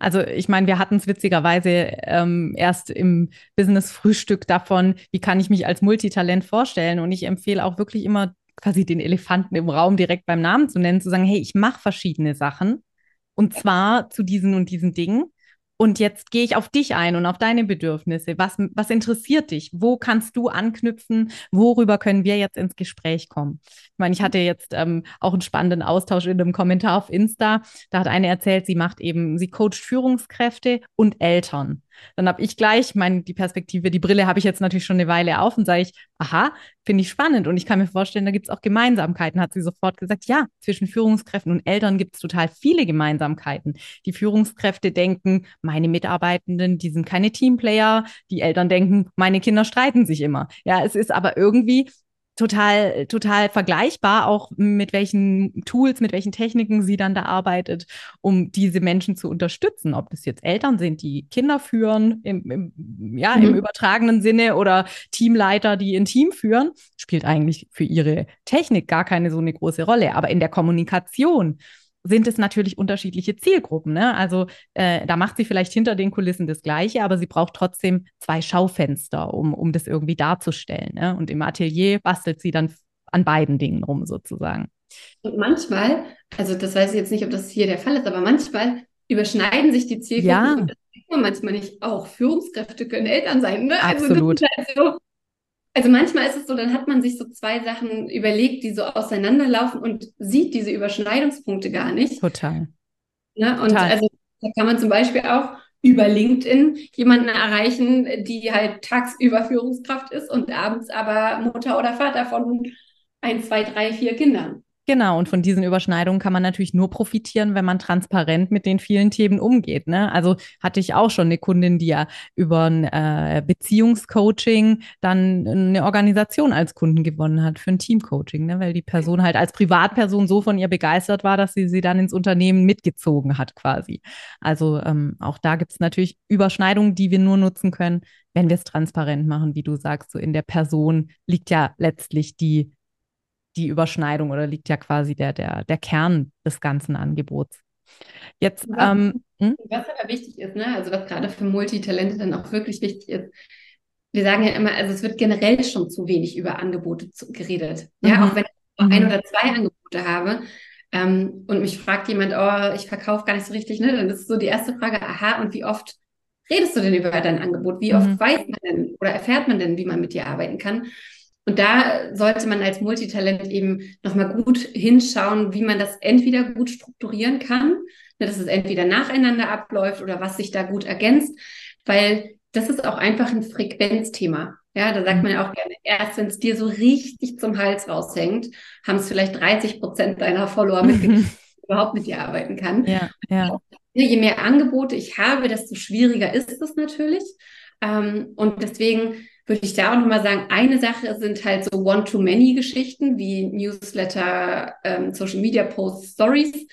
Also ich meine, wir hatten es witzigerweise ähm, erst im Business-Frühstück davon, wie kann ich mich als Multitalent vorstellen. Und ich empfehle auch wirklich immer quasi den Elefanten im Raum direkt beim Namen zu nennen, zu sagen, hey, ich mache verschiedene Sachen. Und zwar zu diesen und diesen Dingen. Und jetzt gehe ich auf dich ein und auf deine Bedürfnisse. Was, was interessiert dich? Wo kannst du anknüpfen? Worüber können wir jetzt ins Gespräch kommen? Ich meine, ich hatte jetzt ähm, auch einen spannenden Austausch in einem Kommentar auf Insta. Da hat eine erzählt, sie macht eben, sie coacht Führungskräfte und Eltern. Dann habe ich gleich, meine, die Perspektive, die Brille habe ich jetzt natürlich schon eine Weile auf und sage ich, aha, finde ich spannend. Und ich kann mir vorstellen, da gibt es auch Gemeinsamkeiten, hat sie sofort gesagt. Ja, zwischen Führungskräften und Eltern gibt es total viele Gemeinsamkeiten. Die Führungskräfte denken, meine Mitarbeitenden, die sind keine Teamplayer. Die Eltern denken, meine Kinder streiten sich immer. Ja, es ist aber irgendwie total, total vergleichbar, auch mit welchen Tools, mit welchen Techniken sie dann da arbeitet, um diese Menschen zu unterstützen. Ob das jetzt Eltern sind, die Kinder führen, im, im ja, mhm. im übertragenen Sinne oder Teamleiter, die ein Team führen, spielt eigentlich für ihre Technik gar keine so eine große Rolle. Aber in der Kommunikation sind es natürlich unterschiedliche Zielgruppen. Ne? Also äh, da macht sie vielleicht hinter den Kulissen das Gleiche, aber sie braucht trotzdem zwei Schaufenster, um, um das irgendwie darzustellen. Ne? Und im Atelier bastelt sie dann an beiden Dingen rum sozusagen. Und manchmal, also das weiß ich jetzt nicht, ob das hier der Fall ist, aber manchmal überschneiden sich die Zielgruppen. Ja. Und das sieht man manchmal nicht. Auch Führungskräfte können Eltern sein. Ne? Absolut. Also, halt so, also manchmal ist es so, dann hat man sich so zwei Sachen überlegt, die so auseinanderlaufen und sieht diese Überschneidungspunkte gar nicht. Total. Ne? Und Total. also da kann man zum Beispiel auch über LinkedIn jemanden erreichen, die halt tagsüber Führungskraft ist und abends aber Mutter oder Vater von ein, zwei, drei, vier Kindern. Genau, und von diesen Überschneidungen kann man natürlich nur profitieren, wenn man transparent mit den vielen Themen umgeht. Ne? Also hatte ich auch schon eine Kundin, die ja über ein äh, Beziehungscoaching dann eine Organisation als Kunden gewonnen hat für ein Teamcoaching, ne? weil die Person halt als Privatperson so von ihr begeistert war, dass sie sie dann ins Unternehmen mitgezogen hat quasi. Also ähm, auch da gibt es natürlich Überschneidungen, die wir nur nutzen können, wenn wir es transparent machen, wie du sagst, so in der Person liegt ja letztlich die die Überschneidung oder liegt ja quasi der, der, der Kern des ganzen Angebots. Jetzt, was, ähm, hm? was aber wichtig ist, ne? also was gerade für Multitalente dann auch wirklich wichtig ist, wir sagen ja immer, also es wird generell schon zu wenig über Angebote zu, geredet. Ja, mhm. auch wenn ich mhm. ein oder zwei Angebote habe ähm, und mich fragt jemand, oh, ich verkaufe gar nicht so richtig, ne? Dann ist so die erste Frage, aha, und wie oft redest du denn über dein Angebot? Wie oft mhm. weiß man denn oder erfährt man denn, wie man mit dir arbeiten kann? Und da sollte man als Multitalent eben nochmal gut hinschauen, wie man das entweder gut strukturieren kann, ne, dass es entweder nacheinander abläuft oder was sich da gut ergänzt, weil das ist auch einfach ein Frequenzthema. Ja, da sagt man ja auch gerne, erst wenn es dir so richtig zum Hals raushängt, haben es vielleicht 30 Prozent deiner Follower mitgekriegt, [LAUGHS] überhaupt mit dir arbeiten kann. Ja, ja. Je mehr Angebote ich habe, desto schwieriger ist es natürlich. Ähm, und deswegen würde ich da auch nochmal sagen, eine Sache sind halt so One-to-Many-Geschichten wie Newsletter, ähm, Social-Media-Posts, Stories.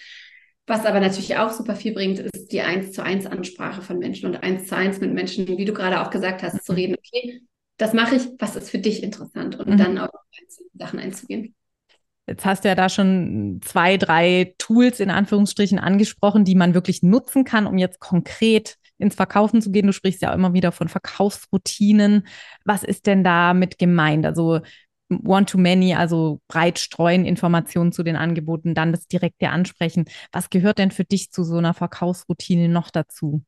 Was aber natürlich auch super viel bringt, ist die eins zu eins Ansprache von Menschen und eins zu eins mit Menschen, wie du gerade auch gesagt hast, zu reden. Okay, das mache ich, was ist für dich interessant und mhm. dann auf Sachen einzugehen. Jetzt hast du ja da schon zwei, drei Tools in Anführungsstrichen angesprochen, die man wirklich nutzen kann, um jetzt konkret ins Verkaufen zu gehen. Du sprichst ja auch immer wieder von Verkaufsroutinen. Was ist denn damit gemeint? Also One-to-Many, also breit streuen Informationen zu den Angeboten, dann das direkte Ansprechen. Was gehört denn für dich zu so einer Verkaufsroutine noch dazu?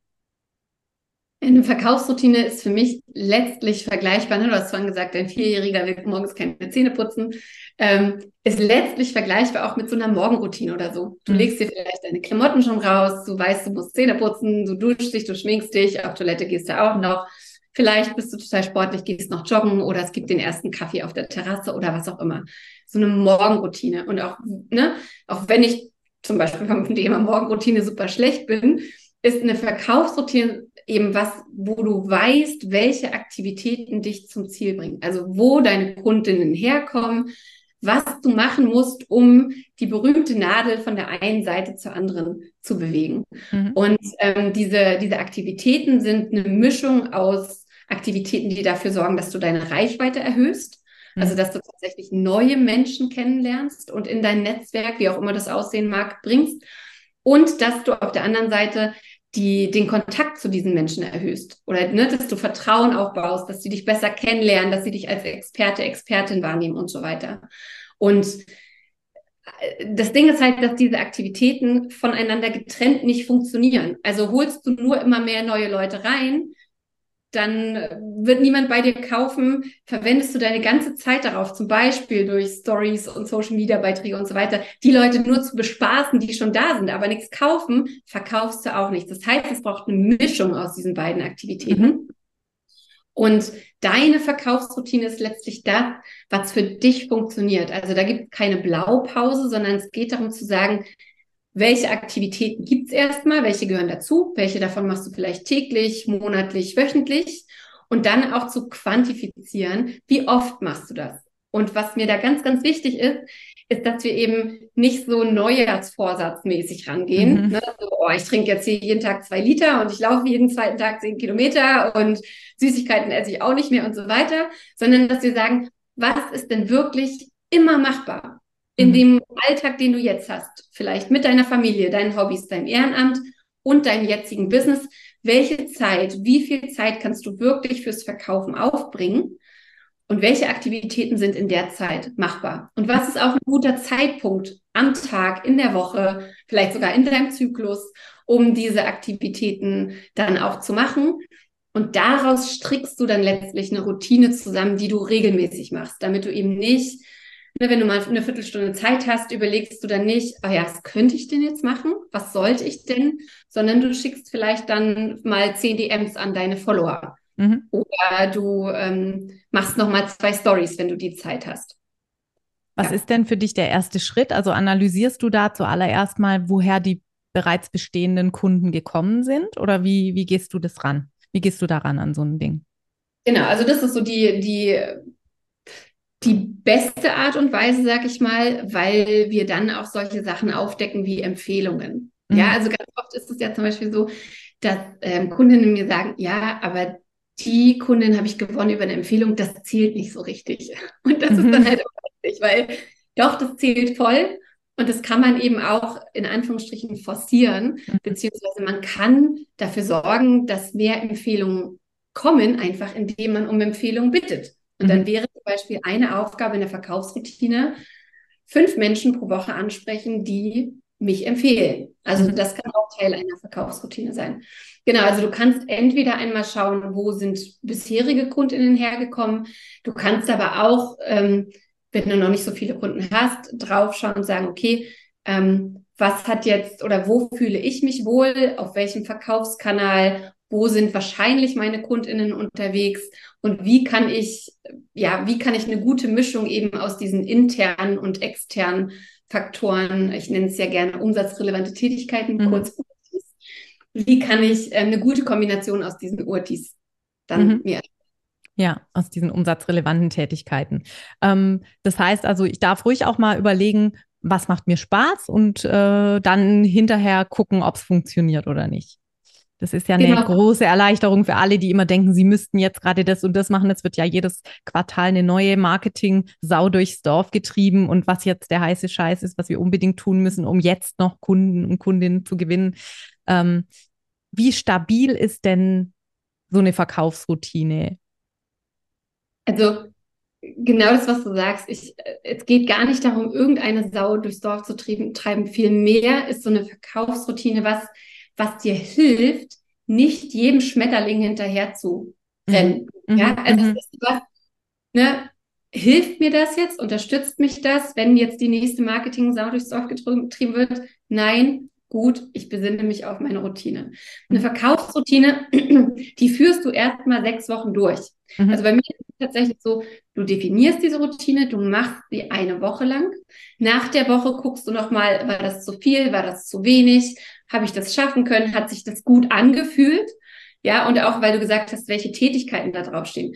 Eine Verkaufsroutine ist für mich letztlich vergleichbar. Ne? Du hast vorhin gesagt, ein Vierjähriger will morgens keine Zähne putzen. Ähm, ist letztlich vergleichbar auch mit so einer Morgenroutine oder so. Du mhm. legst dir vielleicht deine Klamotten schon raus, du weißt, du musst Zähne putzen, du duschst dich, du schminkst dich, auf Toilette gehst du auch noch. Vielleicht bist du total sportlich, gehst noch joggen oder es gibt den ersten Kaffee auf der Terrasse oder was auch immer. So eine Morgenroutine. Und auch, ne, auch wenn ich zum Beispiel beim Thema Morgenroutine super schlecht bin, ist eine Verkaufsroutine eben was, wo du weißt, welche Aktivitäten dich zum Ziel bringen. Also wo deine Kundinnen herkommen, was du machen musst, um die berühmte Nadel von der einen Seite zur anderen zu bewegen. Mhm. Und ähm, diese, diese Aktivitäten sind eine Mischung aus Aktivitäten, die dafür sorgen, dass du deine Reichweite erhöhst. Mhm. Also, dass du tatsächlich neue Menschen kennenlernst und in dein Netzwerk, wie auch immer das aussehen mag, bringst. Und dass du auf der anderen Seite die den Kontakt zu diesen Menschen erhöhst oder ne, dass du Vertrauen aufbaust, dass sie dich besser kennenlernen, dass sie dich als Experte, Expertin wahrnehmen und so weiter. Und äh, das Ding ist halt, dass diese Aktivitäten voneinander getrennt nicht funktionieren. Also holst du nur immer mehr neue Leute rein, dann wird niemand bei dir kaufen. Verwendest du deine ganze Zeit darauf, zum Beispiel durch Stories und Social Media Beiträge und so weiter, die Leute nur zu bespaßen, die schon da sind, aber nichts kaufen, verkaufst du auch nichts. Das heißt, es braucht eine Mischung aus diesen beiden Aktivitäten. Mhm. Und deine Verkaufsroutine ist letztlich das, was für dich funktioniert. Also da gibt es keine Blaupause, sondern es geht darum zu sagen, welche Aktivitäten gibt's erstmal, welche gehören dazu, welche davon machst du vielleicht täglich, monatlich, wöchentlich und dann auch zu quantifizieren, wie oft machst du das. Und was mir da ganz, ganz wichtig ist, ist, dass wir eben nicht so neujahrsvorsatzmäßig rangehen. Mhm. Ne? So, oh, ich trinke jetzt hier jeden Tag zwei Liter und ich laufe jeden zweiten Tag zehn Kilometer und Süßigkeiten esse ich auch nicht mehr und so weiter, sondern dass wir sagen, was ist denn wirklich immer machbar? In mhm. dem Alltag, den du jetzt hast, vielleicht mit deiner Familie, deinen Hobbys, deinem Ehrenamt und deinem jetzigen Business, welche Zeit, wie viel Zeit kannst du wirklich fürs Verkaufen aufbringen? und welche Aktivitäten sind in der Zeit machbar? Und was ist auch ein guter Zeitpunkt am Tag, in der Woche, vielleicht sogar in deinem Zyklus, um diese Aktivitäten dann auch zu machen? Und daraus strickst du dann letztlich eine Routine zusammen, die du regelmäßig machst, damit du eben nicht, ne, wenn du mal eine Viertelstunde Zeit hast, überlegst du dann nicht, oh ja, was könnte ich denn jetzt machen? Was sollte ich denn? Sondern du schickst vielleicht dann mal zehn DMs an deine Follower Mhm. Oder du ähm, machst nochmal zwei Stories, wenn du die Zeit hast. Was ja. ist denn für dich der erste Schritt? Also analysierst du da zuallererst mal, woher die bereits bestehenden Kunden gekommen sind? Oder wie, wie gehst du das ran? Wie gehst du daran an so ein Ding? Genau, also das ist so die, die beste Art und Weise, sag ich mal, weil wir dann auch solche Sachen aufdecken wie Empfehlungen. Mhm. Ja, also ganz oft ist es ja zum Beispiel so, dass ähm, Kundinnen mir sagen, ja, aber die Kundin habe ich gewonnen über eine Empfehlung, das zählt nicht so richtig. [LAUGHS] Und das mhm. ist dann halt auch richtig, weil doch, das zählt voll. Und das kann man eben auch in Anführungsstrichen forcieren, mhm. beziehungsweise man kann dafür sorgen, dass mehr Empfehlungen kommen, einfach indem man um Empfehlungen bittet. Und mhm. dann wäre zum Beispiel eine Aufgabe in der Verkaufsroutine, fünf Menschen pro Woche ansprechen, die mich empfehlen. Also mhm. das kann auch Teil einer Verkaufsroutine sein. Genau, also du kannst entweder einmal schauen, wo sind bisherige Kundinnen hergekommen. Du kannst aber auch, ähm, wenn du noch nicht so viele Kunden hast, draufschauen und sagen, okay, ähm, was hat jetzt oder wo fühle ich mich wohl, auf welchem Verkaufskanal, wo sind wahrscheinlich meine Kundinnen unterwegs und wie kann ich, ja, wie kann ich eine gute Mischung eben aus diesen internen und externen Faktoren, ich nenne es ja gerne umsatzrelevante Tätigkeiten, mhm. kurz wie kann ich äh, eine gute Kombination aus diesen Urtis dann mhm. mir ja, aus diesen umsatzrelevanten Tätigkeiten. Ähm, das heißt also, ich darf ruhig auch mal überlegen, was macht mir Spaß und äh, dann hinterher gucken, ob es funktioniert oder nicht. Das ist ja eine genau. große Erleichterung für alle, die immer denken, sie müssten jetzt gerade das und das machen. Es wird ja jedes Quartal eine neue Marketing-Sau durchs Dorf getrieben und was jetzt der heiße Scheiß ist, was wir unbedingt tun müssen, um jetzt noch Kunden und Kundinnen zu gewinnen. Ähm, wie stabil ist denn so eine Verkaufsroutine? Also genau das, was du sagst. Ich, es geht gar nicht darum, irgendeine Sau durchs Dorf zu treiben. treiben. Vielmehr ist so eine Verkaufsroutine was, was dir hilft, nicht jedem Schmetterling hinterher zu rennen. Mhm. Ja, also mhm. was, ne, hilft mir das jetzt? Unterstützt mich das, wenn jetzt die nächste Marketing-Sau durchs Dorf getrieben wird? Nein, gut, ich besinne mich auf meine Routine. Eine Verkaufsroutine, [CLEARS THROAT] die führst du erstmal sechs Wochen durch. Mhm. Also bei mir ist es tatsächlich so, du definierst diese Routine, du machst sie eine Woche lang. Nach der Woche guckst du nochmal, war das zu viel, war das zu wenig, habe ich das schaffen können, hat sich das gut angefühlt? Ja, und auch weil du gesagt hast, welche Tätigkeiten da draufstehen.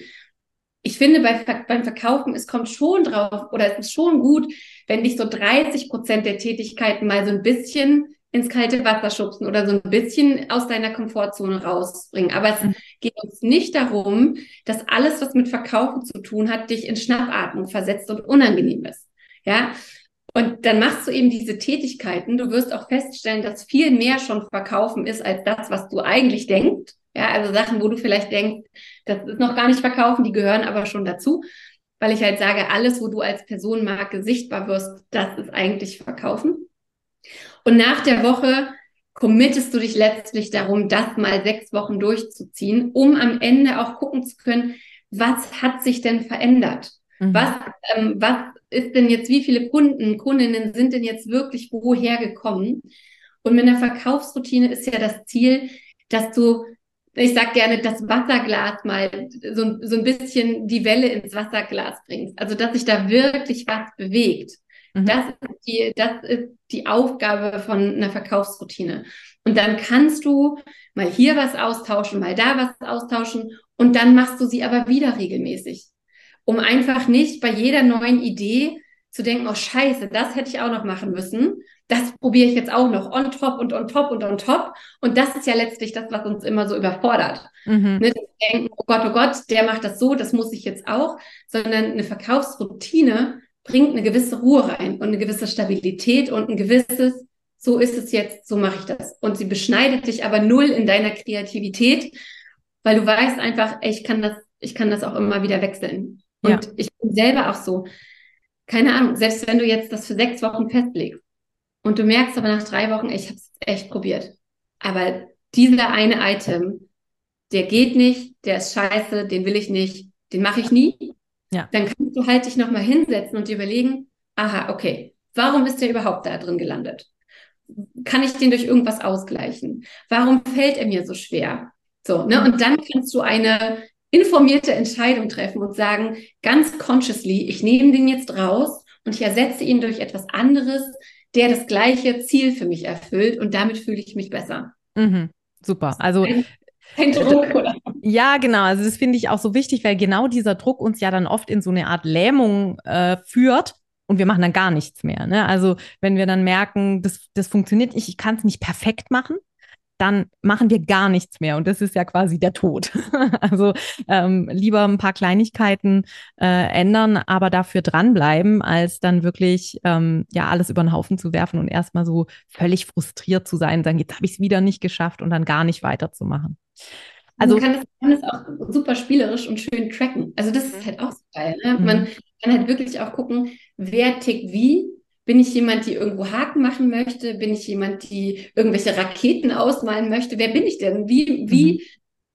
Ich finde, bei, beim Verkaufen, es kommt schon drauf, oder es ist schon gut, wenn dich so 30 Prozent der Tätigkeiten mal so ein bisschen ins kalte Wasser schubsen oder so ein bisschen aus deiner Komfortzone rausbringen. Aber es mhm. geht uns nicht darum, dass alles, was mit Verkaufen zu tun hat, dich in Schnappatmung versetzt und unangenehm ist. Ja. Und dann machst du eben diese Tätigkeiten. Du wirst auch feststellen, dass viel mehr schon Verkaufen ist als das, was du eigentlich denkst. Ja, also Sachen, wo du vielleicht denkst, das ist noch gar nicht Verkaufen, die gehören aber schon dazu. Weil ich halt sage, alles, wo du als Personenmarke sichtbar wirst, das ist eigentlich Verkaufen. Und nach der Woche committest du dich letztlich darum, das mal sechs Wochen durchzuziehen, um am Ende auch gucken zu können, was hat sich denn verändert? Mhm. Was, ähm, was ist denn jetzt, wie viele Kunden, Kundinnen sind denn jetzt wirklich woher gekommen? Und mit einer Verkaufsroutine ist ja das Ziel, dass du, ich sag gerne, das Wasserglas mal so, so ein bisschen die Welle ins Wasserglas bringst. Also, dass sich da wirklich was bewegt. Mhm. Das, ist die, das ist die Aufgabe von einer Verkaufsroutine. Und dann kannst du mal hier was austauschen, mal da was austauschen und dann machst du sie aber wieder regelmäßig. Um einfach nicht bei jeder neuen Idee zu denken, oh scheiße, das hätte ich auch noch machen müssen. Das probiere ich jetzt auch noch on top und on top und on top. Und das ist ja letztlich das, was uns immer so überfordert. Mhm. Ne, denken, oh Gott, oh Gott, der macht das so, das muss ich jetzt auch. Sondern eine Verkaufsroutine bringt eine gewisse Ruhe rein und eine gewisse Stabilität und ein gewisses, so ist es jetzt, so mache ich das. Und sie beschneidet dich aber null in deiner Kreativität, weil du weißt einfach, ey, ich kann das, ich kann das auch immer wieder wechseln. Und ja. ich bin selber auch so, keine Ahnung, selbst wenn du jetzt das für sechs Wochen festlegst und du merkst aber nach drei Wochen, ich habe es echt probiert. Aber dieser eine Item, der geht nicht, der ist scheiße, den will ich nicht, den mache ich nie. Ja. Dann kannst du halt dich nochmal hinsetzen und dir überlegen, aha, okay, warum ist der überhaupt da drin gelandet? Kann ich den durch irgendwas ausgleichen? Warum fällt er mir so schwer? So, ne? Und dann kannst du eine informierte Entscheidung treffen und sagen, ganz consciously, ich nehme den jetzt raus und ich ersetze ihn durch etwas anderes, der das gleiche Ziel für mich erfüllt und damit fühle ich mich besser. Mhm, super. Also ein Druck, oder? Ja, genau. Also das finde ich auch so wichtig, weil genau dieser Druck uns ja dann oft in so eine Art Lähmung äh, führt und wir machen dann gar nichts mehr. Ne? Also wenn wir dann merken, das, das funktioniert nicht, ich kann es nicht perfekt machen, dann machen wir gar nichts mehr. Und das ist ja quasi der Tod. [LAUGHS] also ähm, lieber ein paar Kleinigkeiten äh, ändern, aber dafür dranbleiben, als dann wirklich ähm, ja alles über den Haufen zu werfen und erstmal so völlig frustriert zu sein, dann jetzt habe ich es wieder nicht geschafft und dann gar nicht weiterzumachen. Also man kann es, kann es auch super spielerisch und schön tracken. Also das ist mhm. halt auch so geil. Ne? Man mhm. kann halt wirklich auch gucken, wer tickt wie bin ich jemand, die irgendwo Haken machen möchte? Bin ich jemand, die irgendwelche Raketen ausmalen möchte? Wer bin ich denn? Wie, wie mhm.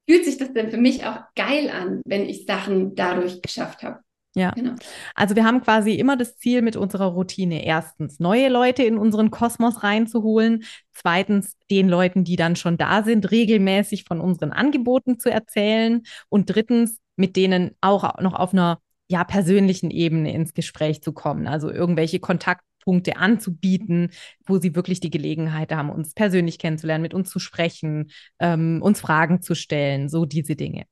fühlt sich das denn für mich auch geil an, wenn ich Sachen dadurch geschafft habe? Ja, genau. also wir haben quasi immer das Ziel mit unserer Routine. Erstens, neue Leute in unseren Kosmos reinzuholen. Zweitens, den Leuten, die dann schon da sind, regelmäßig von unseren Angeboten zu erzählen. Und drittens, mit denen auch noch auf einer ja, persönlichen Ebene ins Gespräch zu kommen. Also irgendwelche Kontakt Punkte anzubieten, wo sie wirklich die Gelegenheit haben, uns persönlich kennenzulernen, mit uns zu sprechen, ähm, uns Fragen zu stellen, so diese Dinge.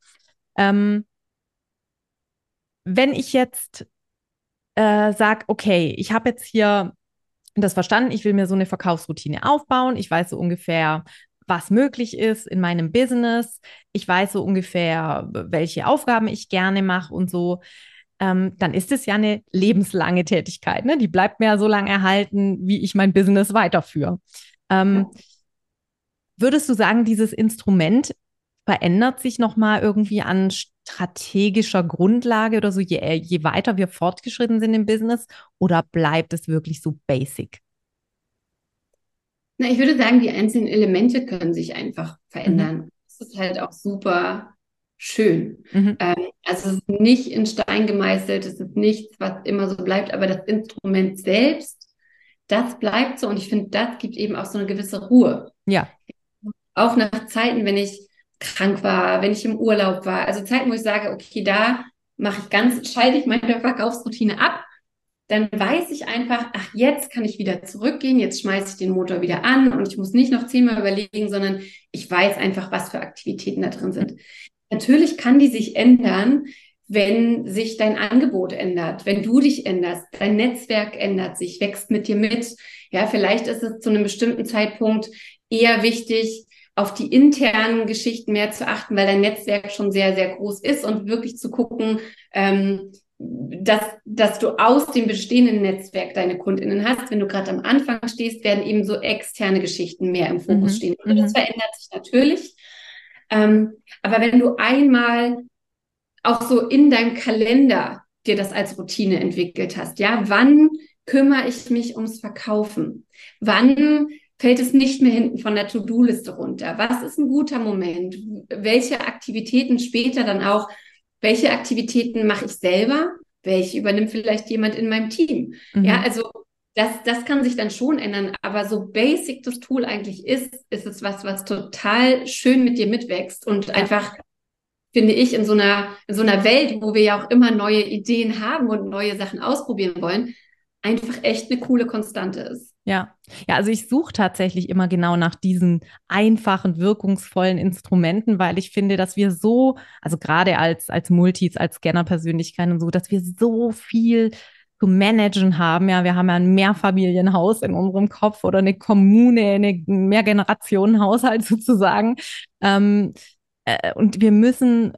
Ähm, wenn ich jetzt äh, sage, okay, ich habe jetzt hier das verstanden, ich will mir so eine Verkaufsroutine aufbauen, ich weiß so ungefähr, was möglich ist in meinem Business, ich weiß so ungefähr, welche Aufgaben ich gerne mache und so ähm, dann ist es ja eine lebenslange Tätigkeit. Ne? Die bleibt mir ja so lange erhalten, wie ich mein Business weiterführe. Ähm, ja. Würdest du sagen, dieses Instrument verändert sich nochmal irgendwie an strategischer Grundlage oder so, je, je weiter wir fortgeschritten sind im Business? Oder bleibt es wirklich so basic? Na, ich würde sagen, die einzelnen Elemente können sich einfach verändern. Mhm. Das ist halt auch super schön. Mhm. Ähm, also es ist nicht in Stein gemeißelt, es ist nichts, was immer so bleibt, aber das Instrument selbst, das bleibt so und ich finde, das gibt eben auch so eine gewisse Ruhe. Ja. Auch nach Zeiten, wenn ich krank war, wenn ich im Urlaub war, also Zeiten, wo ich sage, okay, da mache ich ganz, schalte ich meine Verkaufsroutine ab, dann weiß ich einfach, ach, jetzt kann ich wieder zurückgehen, jetzt schmeiße ich den Motor wieder an und ich muss nicht noch zehnmal überlegen, sondern ich weiß einfach, was für Aktivitäten da drin sind. Natürlich kann die sich ändern, wenn sich dein Angebot ändert, wenn du dich änderst, dein Netzwerk ändert sich, wächst mit dir mit. Ja, vielleicht ist es zu einem bestimmten Zeitpunkt eher wichtig, auf die internen Geschichten mehr zu achten, weil dein Netzwerk schon sehr, sehr groß ist und wirklich zu gucken, ähm, dass, dass du aus dem bestehenden Netzwerk deine KundInnen hast. Wenn du gerade am Anfang stehst, werden eben so externe Geschichten mehr im Fokus mhm. stehen. Und das mhm. verändert sich natürlich. Ähm, aber wenn du einmal auch so in deinem Kalender dir das als Routine entwickelt hast, ja, wann kümmere ich mich ums Verkaufen? Wann fällt es nicht mehr hinten von der To-Do-Liste runter? Was ist ein guter Moment? Welche Aktivitäten später dann auch, welche Aktivitäten mache ich selber? Welche übernimmt vielleicht jemand in meinem Team? Mhm. Ja, also das, das kann sich dann schon ändern, aber so basic das Tool eigentlich ist, ist es was, was total schön mit dir mitwächst und einfach, finde ich, in so einer, in so einer Welt, wo wir ja auch immer neue Ideen haben und neue Sachen ausprobieren wollen, einfach echt eine coole Konstante ist. Ja, ja, also ich suche tatsächlich immer genau nach diesen einfachen, wirkungsvollen Instrumenten, weil ich finde, dass wir so, also gerade als, als Multis, als Scanner-Persönlichkeiten und so, dass wir so viel zu managen haben. Ja, wir haben ja ein Mehrfamilienhaus in unserem Kopf oder eine Kommune, eine Mehrgenerationenhaushalt [LAUGHS] sozusagen. Ähm, äh, und wir müssen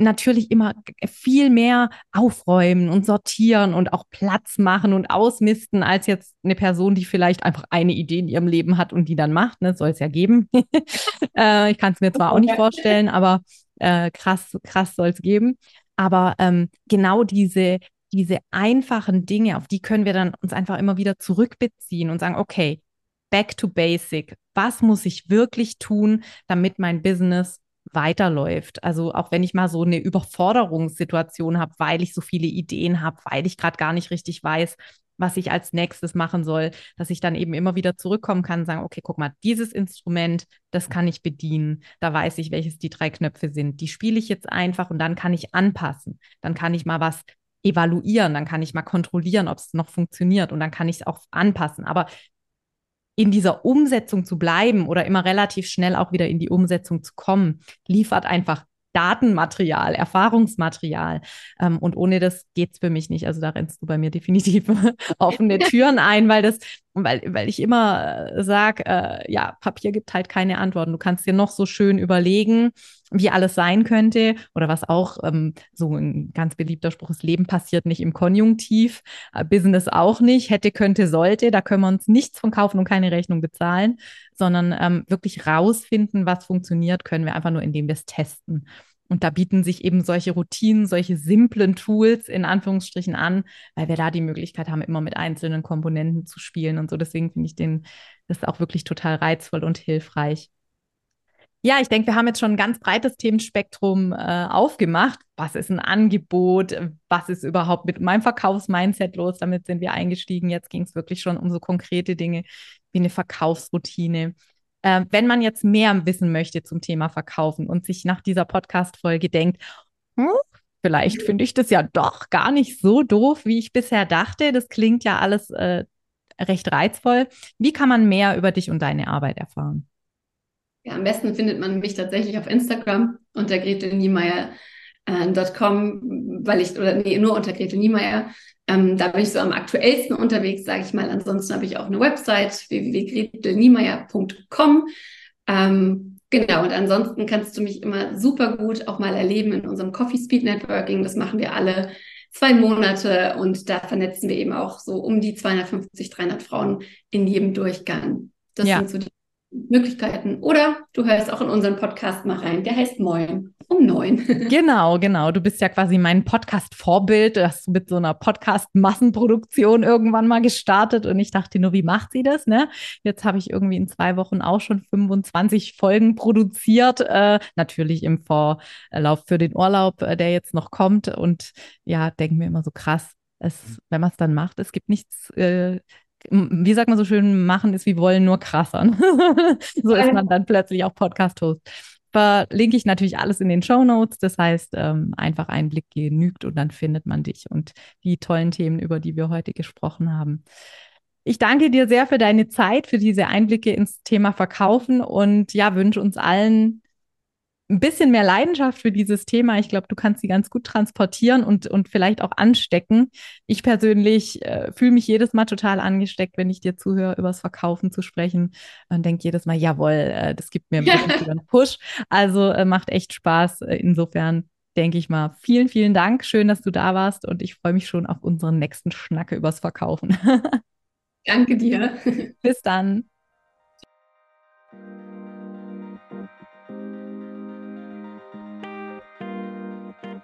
natürlich immer viel mehr aufräumen und sortieren und auch Platz machen und ausmisten als jetzt eine Person, die vielleicht einfach eine Idee in ihrem Leben hat und die dann macht. Ne? Soll es ja geben. [LAUGHS] äh, ich kann es mir zwar auch nicht vorstellen, aber äh, krass, krass soll es geben. Aber ähm, genau diese, diese einfachen Dinge, auf die können wir dann uns einfach immer wieder zurückbeziehen und sagen, okay, back to basic. Was muss ich wirklich tun, damit mein Business weiterläuft. Also auch wenn ich mal so eine Überforderungssituation habe, weil ich so viele Ideen habe, weil ich gerade gar nicht richtig weiß, was ich als nächstes machen soll, dass ich dann eben immer wieder zurückkommen kann und sagen, okay, guck mal, dieses Instrument, das kann ich bedienen. Da weiß ich, welches die drei Knöpfe sind. Die spiele ich jetzt einfach und dann kann ich anpassen. Dann kann ich mal was evaluieren, dann kann ich mal kontrollieren, ob es noch funktioniert und dann kann ich es auch anpassen. Aber in dieser Umsetzung zu bleiben oder immer relativ schnell auch wieder in die Umsetzung zu kommen, liefert einfach Datenmaterial, Erfahrungsmaterial. Ähm, und ohne das geht es für mich nicht. Also da rennst du bei mir definitiv [LAUGHS] offene [LAUGHS] Türen ein, weil das, weil, weil ich immer äh, sage, äh, ja, Papier gibt halt keine Antworten. Du kannst dir noch so schön überlegen, wie alles sein könnte oder was auch ähm, so ein ganz beliebter Spruch ist, Leben passiert nicht im Konjunktiv, äh, Business auch nicht, hätte, könnte, sollte, da können wir uns nichts von kaufen und keine Rechnung bezahlen, sondern ähm, wirklich rausfinden, was funktioniert, können wir einfach nur, indem wir es testen. Und da bieten sich eben solche Routinen, solche simplen Tools in Anführungsstrichen an, weil wir da die Möglichkeit haben, immer mit einzelnen Komponenten zu spielen und so. Deswegen finde ich den, das auch wirklich total reizvoll und hilfreich. Ja, ich denke, wir haben jetzt schon ein ganz breites Themenspektrum äh, aufgemacht. Was ist ein Angebot? Was ist überhaupt mit meinem Verkaufsmindset los? Damit sind wir eingestiegen. Jetzt ging es wirklich schon um so konkrete Dinge wie eine Verkaufsroutine. Äh, wenn man jetzt mehr wissen möchte zum Thema Verkaufen und sich nach dieser Podcast-Folge denkt, hm, vielleicht finde ich das ja doch gar nicht so doof, wie ich bisher dachte. Das klingt ja alles äh, recht reizvoll. Wie kann man mehr über dich und deine Arbeit erfahren? Ja, am besten findet man mich tatsächlich auf Instagram unter gretelniemeyer.com, äh, weil ich, oder nee, nur unter Gretel Niemeyer. Ähm, da bin ich so am aktuellsten unterwegs, sage ich mal. Ansonsten habe ich auch eine Website, www.gretelniemeyer.com. Ähm, genau, und ansonsten kannst du mich immer super gut auch mal erleben in unserem Coffee Speed Networking. Das machen wir alle zwei Monate und da vernetzen wir eben auch so um die 250, 300 Frauen in jedem Durchgang. Das ja. sind so die Möglichkeiten. Oder du hörst auch in unseren Podcast mal rein. Der heißt Moin um neun. [LAUGHS] genau, genau. Du bist ja quasi mein Podcast-Vorbild. Du hast mit so einer Podcast-Massenproduktion irgendwann mal gestartet und ich dachte nur, wie macht sie das? Ne? Jetzt habe ich irgendwie in zwei Wochen auch schon 25 Folgen produziert. Äh, natürlich im Vorlauf für den Urlaub, äh, der jetzt noch kommt. Und ja, denke mir immer so krass. Es, wenn man es dann macht, es gibt nichts äh, wie sagt man so schön, machen ist wie wollen, nur krasser. [LAUGHS] so ist man dann plötzlich auch Podcast-Host. Verlinke ich natürlich alles in den Show Notes. Das heißt, ähm, einfach ein Blick genügt und dann findet man dich und die tollen Themen, über die wir heute gesprochen haben. Ich danke dir sehr für deine Zeit, für diese Einblicke ins Thema Verkaufen und ja, wünsche uns allen ein bisschen mehr Leidenschaft für dieses Thema. Ich glaube, du kannst sie ganz gut transportieren und, und vielleicht auch anstecken. Ich persönlich äh, fühle mich jedes Mal total angesteckt, wenn ich dir zuhöre, über das Verkaufen zu sprechen und denke jedes Mal, jawohl, äh, das gibt mir ein bisschen [LAUGHS] einen Push. Also äh, macht echt Spaß. Äh, insofern denke ich mal, vielen, vielen Dank. Schön, dass du da warst und ich freue mich schon auf unseren nächsten Schnacke übers Verkaufen. [LAUGHS] Danke dir. Bis dann.